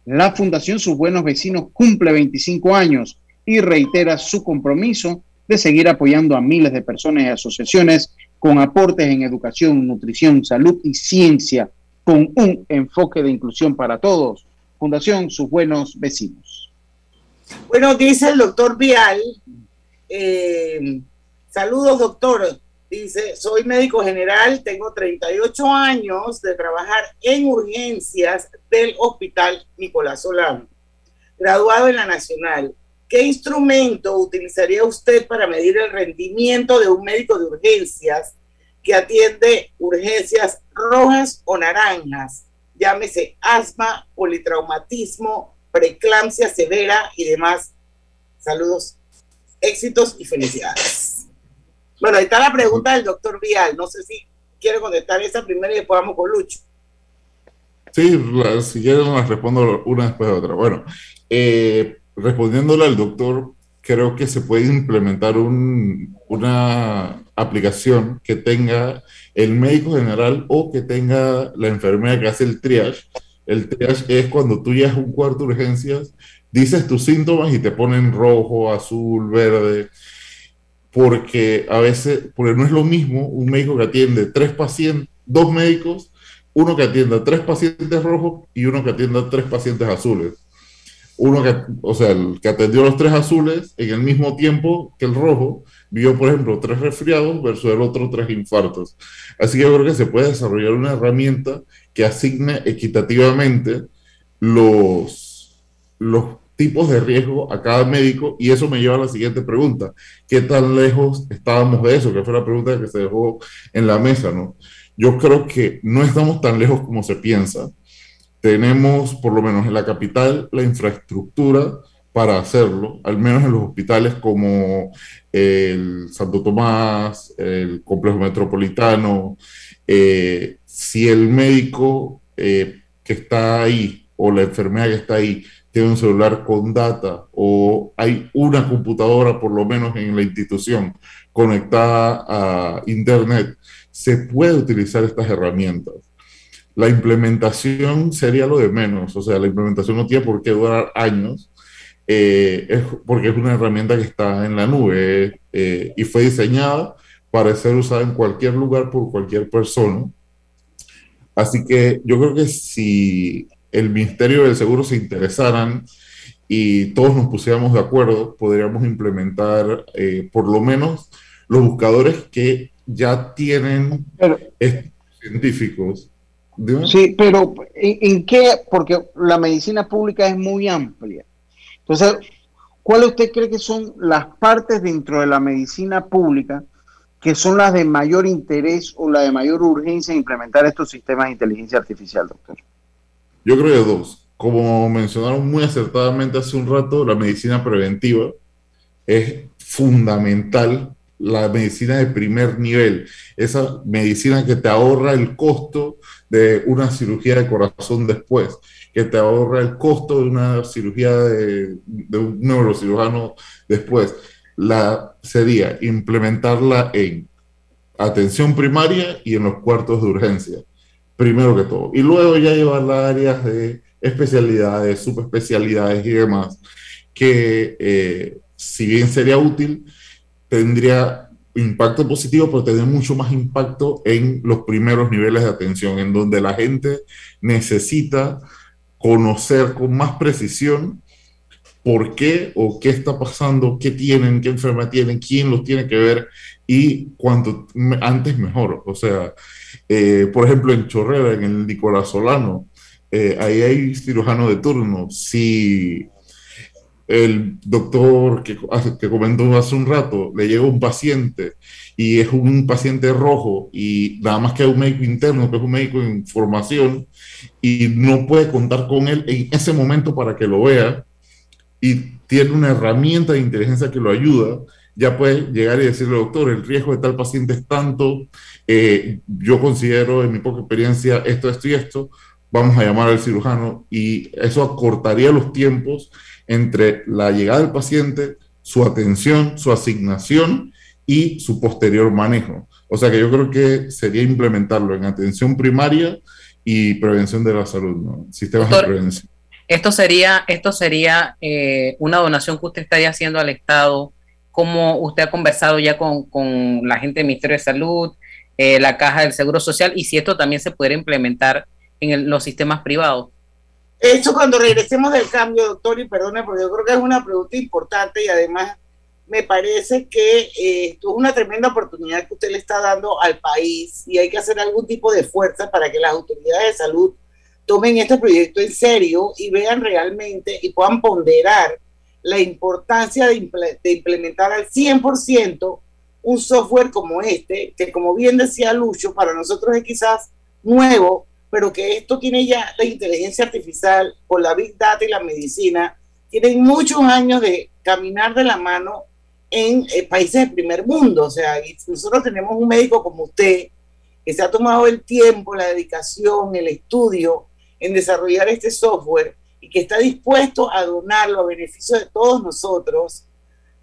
La Fundación Sus Buenos Vecinos cumple 25 años y reitera su compromiso de seguir apoyando a miles de personas y asociaciones con aportes en educación, nutrición, salud y ciencia, con un enfoque de inclusión para todos. Fundación Sus Buenos Vecinos. Bueno, dice el doctor Vial, eh, saludos doctor, dice, soy médico general, tengo 38 años de trabajar en urgencias del Hospital Nicolás Solano, graduado en la Nacional. ¿Qué instrumento utilizaría usted para medir el rendimiento de un médico de urgencias que atiende urgencias rojas o naranjas? Llámese asma, politraumatismo, preeclampsia severa y demás. Saludos, éxitos y felicidades. Bueno, ahí está la pregunta del doctor Vial. No sé si quiere contestar esa primera y después vamos con Lucho. Sí, si quieren las respondo una después de otra. Bueno, eh, respondiéndole al doctor, creo que se puede implementar una aplicación que tenga el médico general o que tenga la enfermera que hace el triage. El triage es cuando tú llegas a un cuarto de urgencias, dices tus síntomas y te ponen rojo, azul, verde, porque a veces, porque no es lo mismo un médico que atiende tres pacientes, dos médicos, uno que atienda tres pacientes rojos y uno que atienda tres pacientes azules uno que, o sea, el que atendió los tres azules en el mismo tiempo que el rojo, vio, por ejemplo, tres resfriados versus el otro tres infartos. Así que yo creo que se puede desarrollar una herramienta que asigne equitativamente los, los tipos de riesgo a cada médico y eso me lleva a la siguiente pregunta. ¿Qué tan lejos estábamos de eso? Que fue la pregunta que se dejó en la mesa, ¿no? Yo creo que no estamos tan lejos como se piensa tenemos, por lo menos en la capital, la infraestructura para hacerlo, al menos en los hospitales como el Santo Tomás, el Complejo Metropolitano. Eh, si el médico eh, que está ahí o la enfermera que está ahí tiene un celular con data o hay una computadora por lo menos en la institución conectada a Internet, se puede utilizar estas herramientas. La implementación sería lo de menos, o sea, la implementación no tiene por qué durar años, eh, es porque es una herramienta que está en la nube eh, y fue diseñada para ser usada en cualquier lugar por cualquier persona. Así que yo creo que si el Ministerio del Seguro se interesaran y todos nos pusiéramos de acuerdo, podríamos implementar eh, por lo menos los buscadores que ya tienen científicos Sí, pero ¿en, qué? Porque la medicina pública es muy amplia. Entonces, ¿cuáles usted cree que son las partes dentro de la medicina pública que son las de mayor interés o la de mayor urgencia en implementar estos sistemas de inteligencia artificial, doctor? Yo creo que dos. Como mencionaron muy acertadamente hace un rato, la medicina preventiva es fundamental la medicina de primer nivel, esa medicina que te ahorra el costo de una cirugía de corazón después, que te ahorra el costo de una cirugía de, un neurocirujano después. La sería implementarla en atención primaria y en los cuartos de urgencia, primero que todo. Y luego ya llevarla a áreas de especialidades, subespecialidades y demás, que eh, si bien sería útil, tendría impacto positivo, pero tendría mucho más impacto en los primeros niveles de atención, en donde la gente necesita conocer con más precisión por qué o qué está pasando, qué tienen, qué enfermedad tienen, quién los tiene que ver y cuanto antes mejor. O sea, eh, por ejemplo, en Chorrera, en el Nicolás Solano, eh, ahí hay cirujano de turno. Si el doctor que, que comentó hace un rato, le llega un paciente y es un paciente rojo y nada más que un médico interno, que es un médico en formación, y no puede contar con él en ese momento para que lo vea, y tiene una herramienta de inteligencia que lo ayuda, ya puede llegar y decirle, doctor, el riesgo de tal paciente es tanto, eh, yo considero en mi poca experiencia esto, esto y esto, vamos a llamar al cirujano y eso acortaría los tiempos entre la llegada del paciente, su atención, su asignación y su posterior manejo. O sea que yo creo que sería implementarlo en atención primaria y prevención de la salud, ¿no? Sistemas de prevención. Esto sería, esto sería eh, una donación que usted estaría haciendo al Estado. ¿Cómo usted ha conversado ya con, con la gente del Ministerio de Salud, eh, la Caja del Seguro Social, y si esto también se pudiera implementar en los sistemas privados? Eso cuando regresemos del cambio, doctor, y perdone, porque yo creo que es una pregunta importante y además me parece que eh, esto es una tremenda oportunidad que usted le está dando al país y hay que hacer algún tipo de fuerza para que las autoridades de salud tomen este proyecto en serio y vean realmente y puedan ponderar la importancia de, implementar al 100% un software como este, que como bien decía Lucho, para nosotros es quizás nuevo, pero que esto tiene ya la inteligencia artificial con la Big Data y la medicina, tienen muchos años de caminar de la mano en eh, países del primer mundo. O sea, nosotros tenemos un médico como usted que se ha tomado el tiempo, la dedicación, el estudio en desarrollar este software y que está dispuesto a donarlo a beneficio de todos nosotros,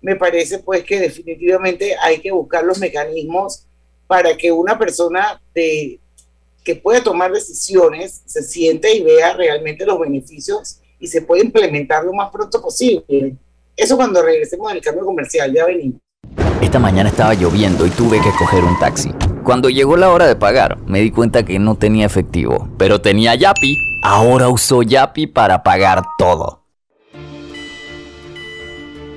me parece pues que definitivamente hay que buscar los mecanismos para que una persona de, que pueda tomar decisiones se siente y vea realmente los beneficios y se puede implementar lo más pronto posible. Eso cuando regresemos del cambio comercial, ya venimos. Esta mañana estaba lloviendo y tuve que coger un taxi. Cuando llegó la hora de pagar, me di cuenta que no tenía efectivo, pero tenía Yapi. Ahora uso Yapi para pagar todo.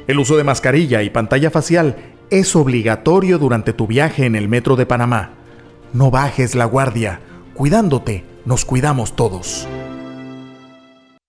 El uso de mascarilla y pantalla facial es obligatorio durante tu viaje en el metro de Panamá. No bajes la guardia. Cuidándote, nos cuidamos todos.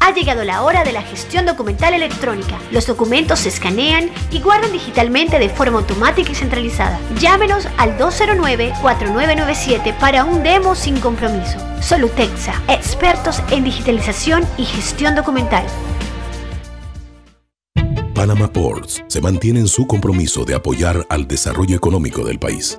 ha llegado la hora de la gestión documental electrónica. Los documentos se escanean y guardan digitalmente de forma automática y centralizada. Llámenos al 209-4997 para un demo sin compromiso. Solutexa, expertos en digitalización y gestión documental. Panama Ports se mantiene en su compromiso de apoyar al desarrollo económico del país.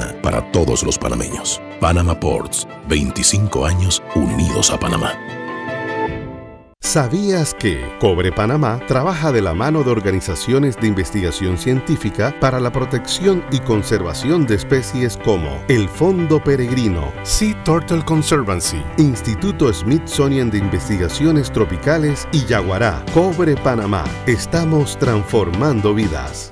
para todos los panameños. Panama Ports, 25 años unidos a Panamá. ¿Sabías que Cobre Panamá trabaja de la mano de organizaciones de investigación científica para la protección y conservación de especies como el Fondo Peregrino, Sea Turtle Conservancy, Instituto Smithsonian de Investigaciones Tropicales y Yaguará? Cobre Panamá, estamos transformando vidas.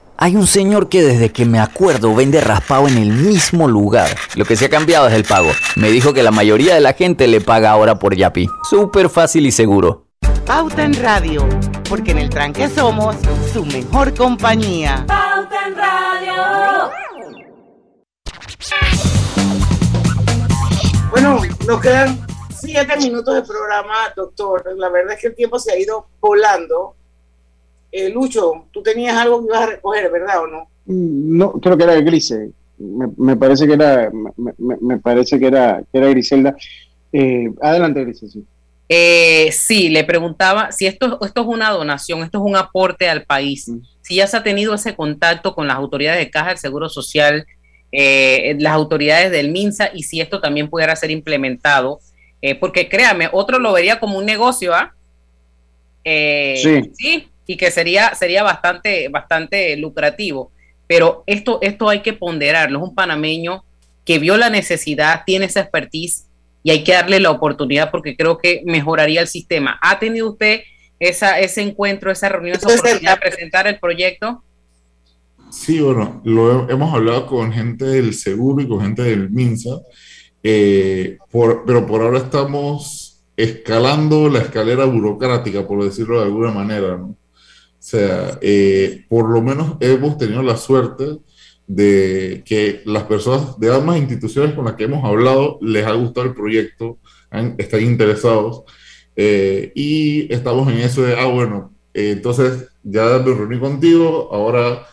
Hay un señor que desde que me acuerdo vende raspado en el mismo lugar. Lo que se ha cambiado es el pago. Me dijo que la mayoría de la gente le paga ahora por Yapi. Súper fácil y seguro. Pauta en Radio, porque en el tranque somos su mejor compañía. Pauta en Radio. Bueno, nos quedan siete minutos de programa, doctor. La verdad es que el tiempo se ha ido volando. Eh, Lucho, tú tenías algo que ibas a recoger, ¿verdad o no? No, creo que era Grise. Me, me parece que era, me, me, parece que era, que era Griselda. Eh, adelante, Grise, sí. Eh, sí, le preguntaba si esto, esto es una donación, esto es un aporte al país, Mm. si ya se ha tenido ese contacto con las autoridades de Caja del Seguro Social, eh, las autoridades del MINSA y si esto también pudiera ser implementado Eh, porque créame, otro lo vería como un negocio, ¿ah? Eh, sí. sí. Y que sería, sería bastante, bastante lucrativo. Pero esto, esto hay que ponderarlo. Es un panameño que vio la necesidad, tiene esa expertise y hay que darle la oportunidad porque creo que mejoraría el sistema. ¿Ha tenido usted esa, ese encuentro, esa reunión, esa oportunidad de presentar el proyecto? Sí, bueno, lo hemos hablado con gente del seguro y con gente del MINSA, eh, pero por ahora estamos escalando la escalera burocrática, por decirlo de alguna manera. ¿no? O sea, eh, por lo menos hemos tenido la suerte de que las personas de ambas instituciones con las que hemos hablado les ha gustado el proyecto, están interesados eh, y estamos en eso de, ah, bueno, eh, entonces ya me reuní contigo, ahora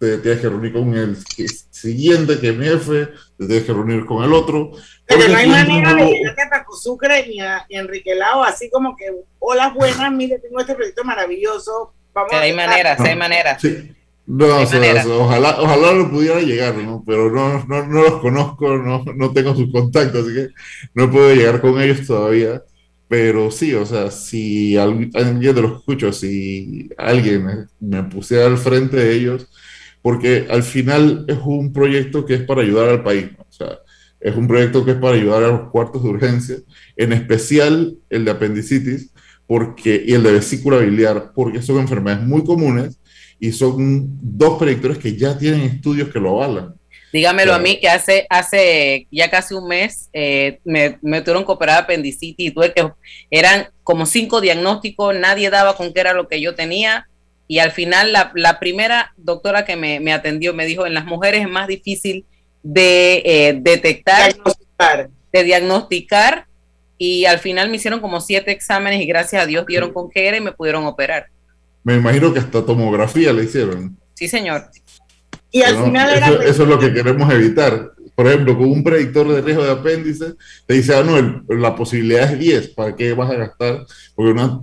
te tienes que reunir con el siguiente que es mi jefe, te tienes que reunir con el otro. Pero no hay manera de llegarte a Paco Sucre ni a, Enrique Lao, así como que, hola, buenas, mire, tengo este proyecto maravilloso. Vamos hay maneras, hay maneras. No, ojalá, ojalá lo pudiera llegar, ¿no? Pero no, no, no los conozco, no, no tengo sus contactos, así que no puedo llegar con ellos todavía. Pero sí, o sea, si alguien de los escucho, si alguien me, pusiera al frente de ellos, porque al final es un proyecto que es para ayudar al país, o sea, es un proyecto que es para ayudar a los cuartos de urgencia, en especial el de apendicitis porque, y el de vesícula biliar, porque son enfermedades muy comunes y son dos predictores que ya tienen estudios que lo avalan. Dígamelo a mí que hace, hace ya casi un mes eh, me, me, tuvieron que operar apendicitis y tuve que, eran como cinco diagnósticos, nadie daba con qué era lo que yo tenía y al final la, la primera doctora que me, me, atendió me dijo, en las mujeres es más difícil de eh, detectar, diagnosticar. de diagnosticar y al final me hicieron como siete exámenes y gracias a Dios dieron con qué era y me pudieron operar. Me imagino que hasta tomografía le hicieron. Sí, señor. Y al final eso, eso, es lo que queremos evitar. Por ejemplo, con un predictor de riesgo de apéndice, te dice, ah, no, la posibilidad es 10, ¿para qué vas a gastar porque una,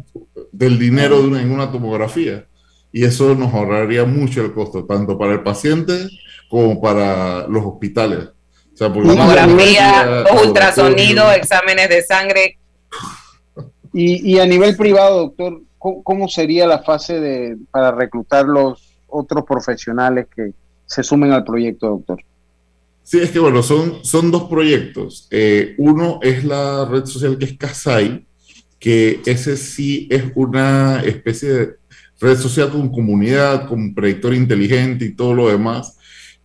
del dinero de una, en una tomografía? Y eso nos ahorraría mucho el costo, tanto para el paciente como para los hospitales. Sea, tomografía, ultrasonidos, exámenes de sangre. Y, y a nivel privado, doctor, ¿cómo, sería la fase de, para reclutar los otros profesionales que se sumen al proyecto, doctor? Sí, es que bueno, son, son dos proyectos. Eh, uno es la red social que es Kasai, que ese sí es una especie de red social con comunidad, con predictor inteligente y todo lo demás,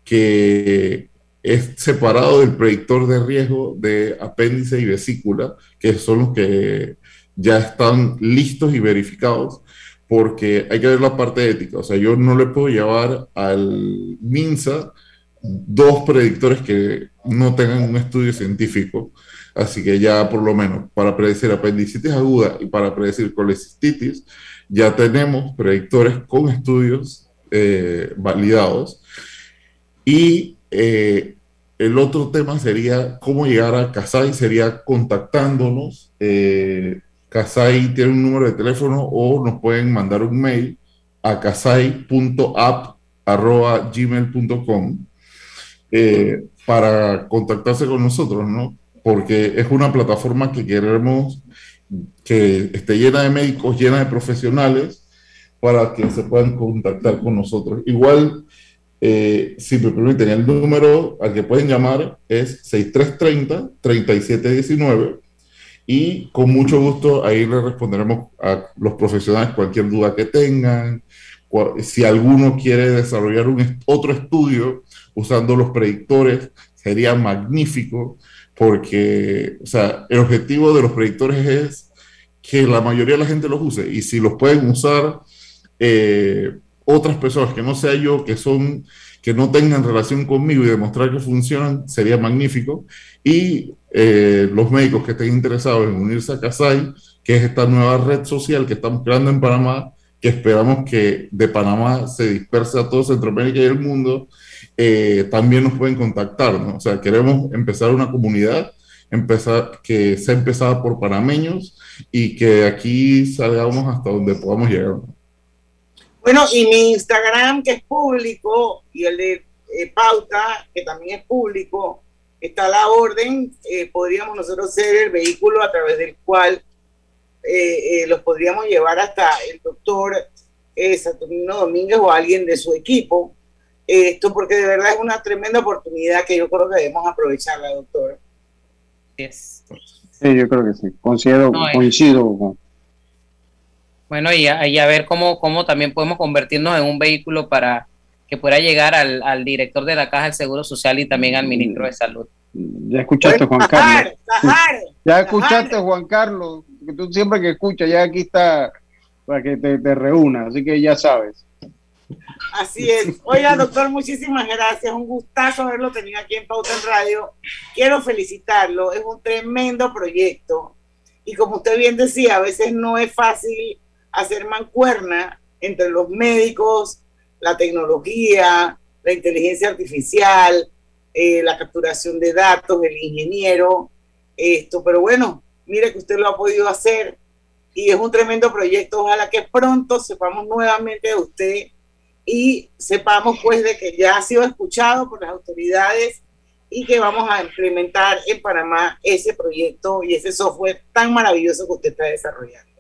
que es separado del predictor de riesgo de apéndice y vesícula, que son los que ya están listos y verificados, porque hay que ver la parte ética. O sea, yo no le puedo llevar al MINSA dos predictores que no tengan un estudio científico. Así que ya por lo menos para predecir apendicitis aguda y para predecir colecistitis, ya tenemos predictores con estudios eh, validados. Y eh, el otro tema sería cómo llegar a CASAI, sería contactándonos eh, Casai tiene un número de teléfono o nos pueden mandar un mail a casai.app.gmail.com eh, para contactarse con nosotros, ¿no? Porque es una plataforma que queremos que esté llena de médicos, llena de profesionales, para que se puedan contactar con nosotros. Igual, eh, si me permiten, el número al que pueden llamar es 6330-3719 y con mucho gusto ahí le responderemos a los profesionales cualquier duda que tengan. Si alguno quiere desarrollar un otro estudio usando los predictores, sería magnífico, porque o sea, el objetivo de los predictores es que la mayoría de la gente los use. Y si los pueden usar eh, otras personas que no sea yo, que son que no tengan relación conmigo y demostrar que funcionan, sería magnífico. Y eh, los médicos que estén interesados en unirse a CASAI, que es esta nueva red social que estamos creando en Panamá, que esperamos que de Panamá se disperse a todo Centroamérica y el mundo, eh, también nos pueden contactar. ¿no? O sea, queremos empezar una comunidad empezar, que sea empezada por panameños y que aquí salgamos hasta donde podamos llegar. Bueno, y mi Instagram, que es público, y el de eh, Pauta, que también es público, está la orden, eh, podríamos nosotros ser el vehículo a través del cual eh, eh, los podríamos llevar hasta el doctor Saturnino Domínguez o alguien de su equipo. Esto porque de verdad es una tremenda oportunidad que yo creo que debemos aprovecharla, doctor. Sí, yo creo que sí. Coincido, coincido con, bueno, y a, y a ver cómo, cómo también podemos convertirnos en un vehículo para que pueda llegar al, al director de la Caja del Seguro Social y también al ministro de Salud. Ya escuchaste, Juan Carlos. ya escuchaste, Juan Carlos, que tú siempre que escuchas, ya aquí está para que te, te reúna, así que ya sabes. Así es. Oiga, doctor, muchísimas gracias. Un gustazo haberlo tenido aquí en Pauta en Radio. Quiero felicitarlo. Es un tremendo proyecto. Y como usted bien decía, a veces no es fácil hacer mancuerna entre los médicos, la tecnología, la inteligencia artificial, eh, la capturación de datos, el ingeniero, esto, pero bueno, mire que usted lo ha podido hacer y es un tremendo proyecto. Ojalá que pronto sepamos nuevamente de usted y sepamos pues de que ya ha sido escuchado por las autoridades y que vamos a implementar en Panamá ese proyecto y ese software tan maravilloso que usted está desarrollando.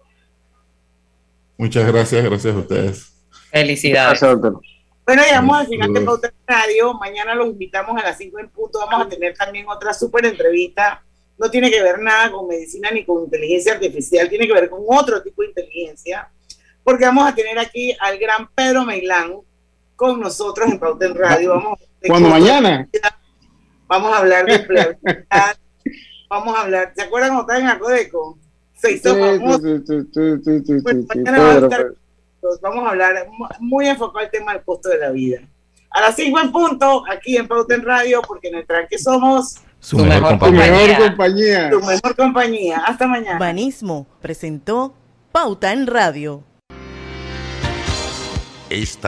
Muchas gracias, gracias a ustedes. Felicidades. Bueno, llegamos al final de Pauta Radio. Mañana los invitamos a las 5 en punto. Vamos a tener también otra súper entrevista. No tiene que ver nada con medicina ni con inteligencia artificial, tiene que ver con otro tipo de inteligencia, porque vamos a tener aquí al gran Pedro Meilán con nosotros en Pauta en Radio. Vamos ¿Cuándo mañana? Vamos a hablar de empleabilidad. (laughs) vamos a hablar, ¿se acuerdan cuando estaba en Acodeco? Se hizo famoso. Vamos a hablar muy enfocado al tema del costo de la vida. A las 5 en punto, aquí en Pauta en Radio, porque en el tranque somos su, mejor, compañía. Tu mejor compañía. Hasta mañana. Banismo presentó Pauta en Radio. Esta